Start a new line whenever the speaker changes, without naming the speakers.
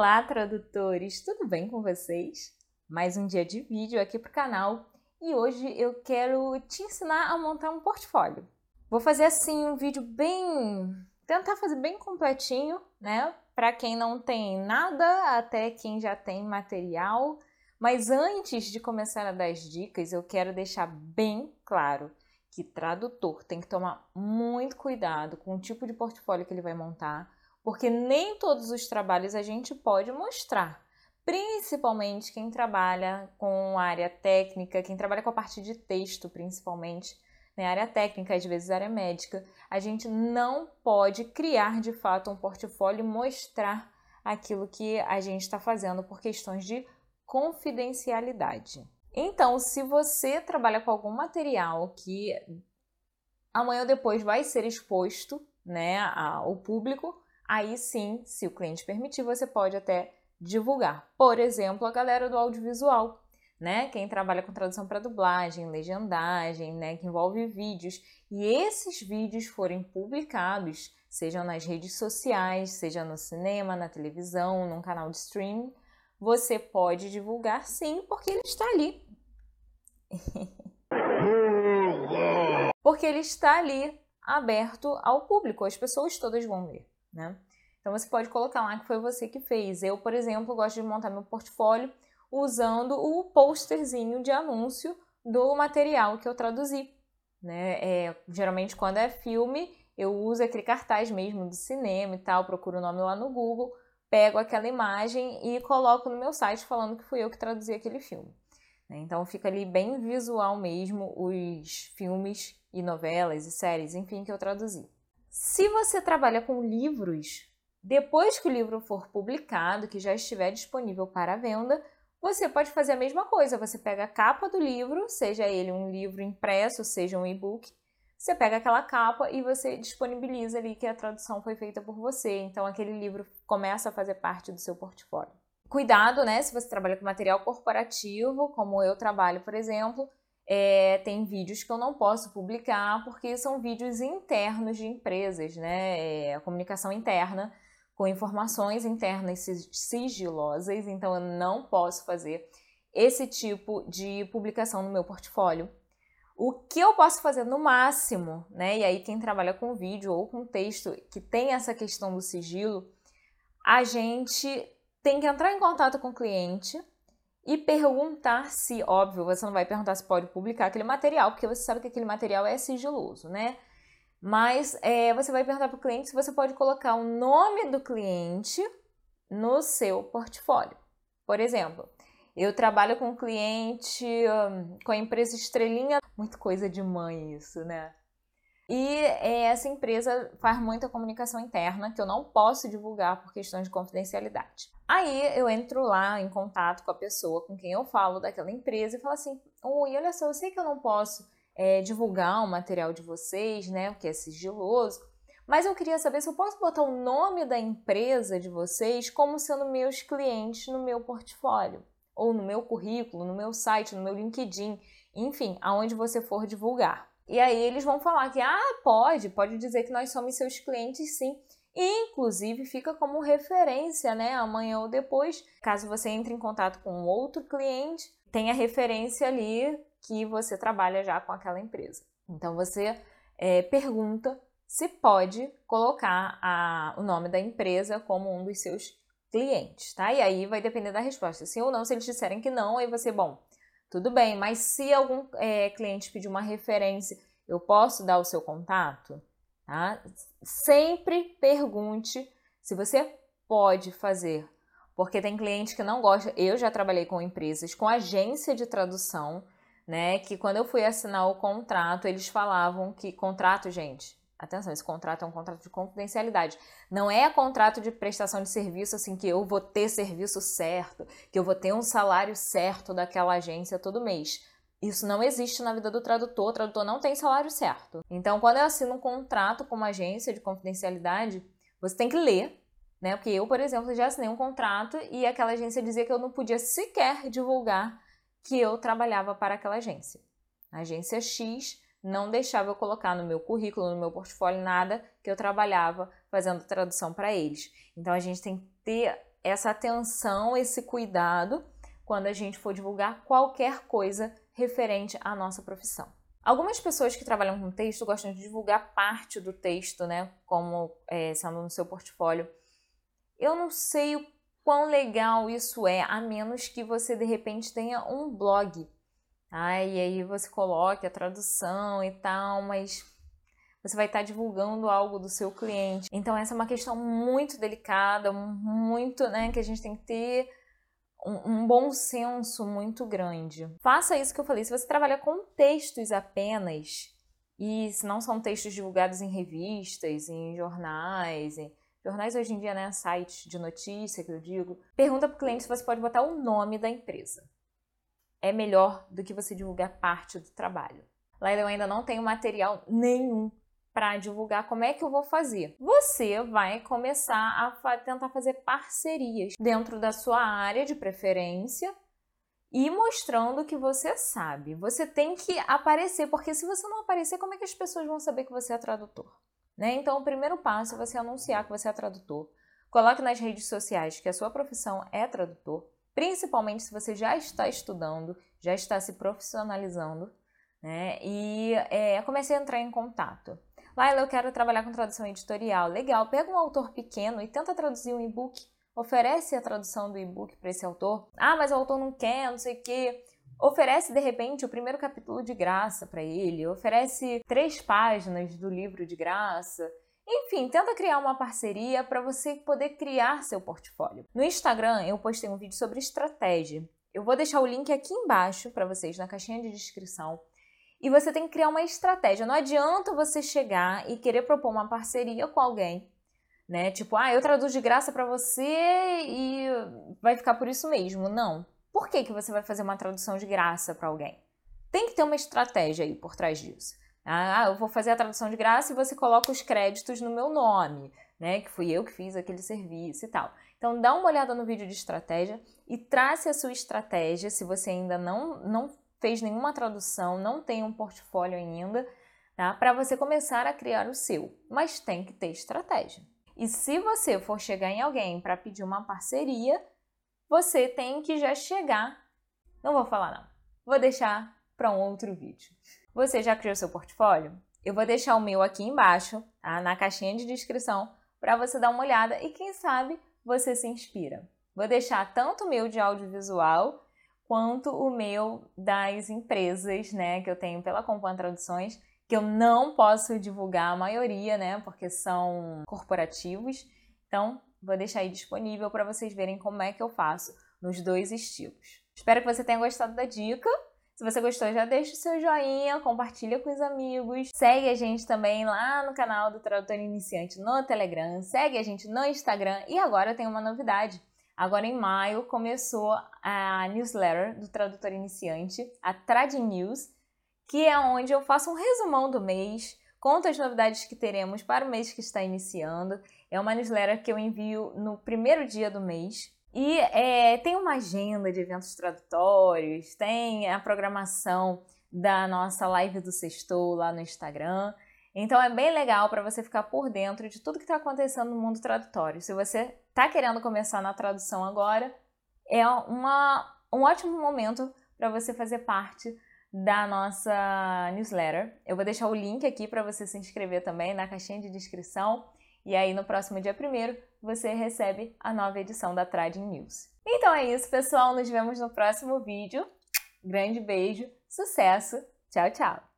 Olá, tradutores! Tudo bem com vocês? Mais um dia de vídeo aqui para o canal e hoje eu quero te ensinar a montar um portfólio. Vou fazer assim um vídeo bem... tentar fazer bem completinho, né? Para quem não tem nada, até quem já tem material. Mas antes de começar a dar as dicas, eu quero deixar bem claro que tradutor tem que tomar muito cuidado com o tipo de portfólio que ele vai montar, porque nem todos os trabalhos a gente pode mostrar. Principalmente quem trabalha com área técnica, quem trabalha com a parte de texto, principalmente, né, área técnica, às vezes área médica, a gente não pode criar de fato um portfólio e mostrar aquilo que a gente está fazendo por questões de confidencialidade. Então, se você trabalha com algum material que amanhã ou depois vai ser exposto né, ao público, aí sim, se o cliente permitir, você pode até divulgar. Por exemplo, a galera do audiovisual, né? Quem trabalha com tradução para dublagem, legendagem, né? Que envolve vídeos. E esses vídeos forem publicados, sejam nas redes sociais, seja no cinema, na televisão, num canal de streaming, você pode divulgar sim, porque ele está ali. porque ele está ali aberto ao público, as pessoas todas vão ver né? Então você pode colocar lá que foi você que fez. Eu, por exemplo, gosto de montar meu portfólio usando o posterzinho de anúncio do material que eu traduzi. Né? É, geralmente, quando é filme, eu uso aquele cartaz mesmo do cinema e tal, procuro o nome lá no Google, pego aquela imagem e coloco no meu site falando que fui eu que traduzi aquele filme. Né? Então fica ali bem visual mesmo os filmes e novelas e séries, enfim, que eu traduzi. Se você trabalha com livros, depois que o livro for publicado, que já estiver disponível para venda, você pode fazer a mesma coisa. Você pega a capa do livro, seja ele um livro impresso, seja um e-book, você pega aquela capa e você disponibiliza ali que a tradução foi feita por você. Então aquele livro começa a fazer parte do seu portfólio. Cuidado, né? Se você trabalha com material corporativo, como eu trabalho, por exemplo, é, tem vídeos que eu não posso publicar porque são vídeos internos de empresas, né? É, a comunicação interna com informações internas sigilosas, então eu não posso fazer esse tipo de publicação no meu portfólio. O que eu posso fazer no máximo, né? E aí quem trabalha com vídeo ou com texto que tem essa questão do sigilo, a gente tem que entrar em contato com o cliente e perguntar se, óbvio, você não vai perguntar se pode publicar aquele material, porque você sabe que aquele material é sigiloso, né? Mas é, você vai perguntar para o cliente se você pode colocar o nome do cliente no seu portfólio. Por exemplo, eu trabalho com cliente, com a empresa Estrelinha, muito coisa de mãe isso, né? E é, essa empresa faz muita comunicação interna que eu não posso divulgar por questões de confidencialidade. Aí eu entro lá em contato com a pessoa com quem eu falo daquela empresa e falo assim: Oi, olha só, eu sei que eu não posso é, divulgar o material de vocês, né? Porque é sigiloso. Mas eu queria saber se eu posso botar o nome da empresa de vocês como sendo meus clientes no meu portfólio, ou no meu currículo, no meu site, no meu LinkedIn, enfim, aonde você for divulgar. E aí eles vão falar que, ah, pode, pode dizer que nós somos seus clientes sim. E, inclusive, fica como referência, né? Amanhã ou depois, caso você entre em contato com outro cliente, tem a referência ali que você trabalha já com aquela empresa. Então, você é, pergunta se pode colocar a, o nome da empresa como um dos seus clientes, tá? E aí vai depender da resposta. Sim ou não, se eles disserem que não, aí você, bom, tudo bem, mas se algum é, cliente pedir uma referência, eu posso dar o seu contato? Tá? Sempre pergunte se você pode fazer, porque tem cliente que não gosta. Eu já trabalhei com empresas, com agência de tradução, né? Que quando eu fui assinar o contrato, eles falavam que contrato, gente, Atenção, esse contrato é um contrato de confidencialidade. Não é contrato de prestação de serviço assim que eu vou ter serviço certo, que eu vou ter um salário certo daquela agência todo mês. Isso não existe na vida do tradutor, o tradutor não tem salário certo. Então, quando eu assino um contrato com uma agência de confidencialidade, você tem que ler, né? Porque eu, por exemplo, já assinei um contrato e aquela agência dizia que eu não podia sequer divulgar que eu trabalhava para aquela agência. A agência X não deixava eu colocar no meu currículo, no meu portfólio, nada que eu trabalhava fazendo tradução para eles. Então a gente tem que ter essa atenção, esse cuidado quando a gente for divulgar qualquer coisa referente à nossa profissão. Algumas pessoas que trabalham com texto gostam de divulgar parte do texto, né, como é, sendo no seu portfólio. Eu não sei o quão legal isso é, a menos que você de repente tenha um blog. Tá? E aí você coloque a tradução e tal, mas você vai estar divulgando algo do seu cliente. Então essa é uma questão muito delicada, muito, né, que a gente tem que ter um, um, bom senso muito grande. Faça isso que eu falei. Se você trabalha com textos apenas, e se não são textos divulgados em revistas, em jornais, em jornais hoje em dia, né, sites de notícia que eu digo, pergunta para o cliente se você pode botar o nome da empresa. É melhor do que você divulgar parte do trabalho. Lá eu ainda não tenho material nenhum para divulgar, como é que eu vou fazer? Você vai começar a fa tentar fazer parcerias dentro da sua área de preferência e mostrando que você sabe. Você tem que aparecer, porque se você não aparecer, como é que as pessoas vão saber que você é tradutor? Né? Então, o primeiro passo é você anunciar que você é tradutor. Coloque nas redes sociais que a sua profissão é tradutor, principalmente se você já está estudando, já está se profissionalizando, né? E é, comece a entrar em contato. Laila, eu quero trabalhar com tradução editorial. Legal, pega um autor pequeno e tenta traduzir um e-book. Oferece a tradução do e-book para esse autor. Ah, mas o autor não quer, não sei o quê. Oferece de repente o primeiro capítulo de graça para ele, oferece três páginas do livro de graça. Enfim, tenta criar uma parceria para você poder criar seu portfólio. No Instagram, eu postei um vídeo sobre estratégia. Eu vou deixar o link aqui embaixo para vocês na caixinha de descrição. E você tem que criar uma estratégia. Não adianta você chegar e querer propor uma parceria com alguém, né? Tipo, ah, eu traduzo de graça para você e vai ficar por isso mesmo. Não. Por que, que você vai fazer uma tradução de graça para alguém? Tem que ter uma estratégia aí por trás disso. Ah, eu vou fazer a tradução de graça e você coloca os créditos no meu nome, né? Que fui eu que fiz aquele serviço e tal. Então, dá uma olhada no vídeo de estratégia e trace a sua estratégia se você ainda não, não fez nenhuma tradução, não tem um portfólio ainda, tá? Para você começar a criar o seu, mas tem que ter estratégia. E se você for chegar em alguém para pedir uma parceria, você tem que já chegar. Não vou falar não. Vou deixar para um outro vídeo. Você já criou seu portfólio? Eu vou deixar o meu aqui embaixo, tá? na caixinha de descrição, para você dar uma olhada e quem sabe você se inspira. Vou deixar tanto o meu de audiovisual quanto o meu das empresas, né, que eu tenho pela Compan Traduções, que eu não posso divulgar a maioria, né, porque são corporativos. Então, vou deixar aí disponível para vocês verem como é que eu faço nos dois estilos. Espero que você tenha gostado da dica. Se você gostou, já deixa o seu joinha, compartilha com os amigos. Segue a gente também lá no canal do Tradutor Iniciante no Telegram. Segue a gente no Instagram. E agora tenho uma novidade. Agora em maio começou a newsletter do tradutor iniciante, a Trad News, que é onde eu faço um resumão do mês, conto as novidades que teremos para o mês que está iniciando. É uma newsletter que eu envio no primeiro dia do mês. E é, tem uma agenda de eventos tradutórios, tem a programação da nossa live do Sextou lá no Instagram. Então é bem legal para você ficar por dentro de tudo que está acontecendo no mundo tradutório. Se você está querendo começar na tradução agora, é uma, um ótimo momento para você fazer parte da nossa newsletter. Eu vou deixar o link aqui para você se inscrever também na caixinha de descrição. E aí, no próximo dia 1 você recebe a nova edição da Trading News. Então é isso, pessoal. Nos vemos no próximo vídeo. Grande beijo, sucesso, tchau, tchau!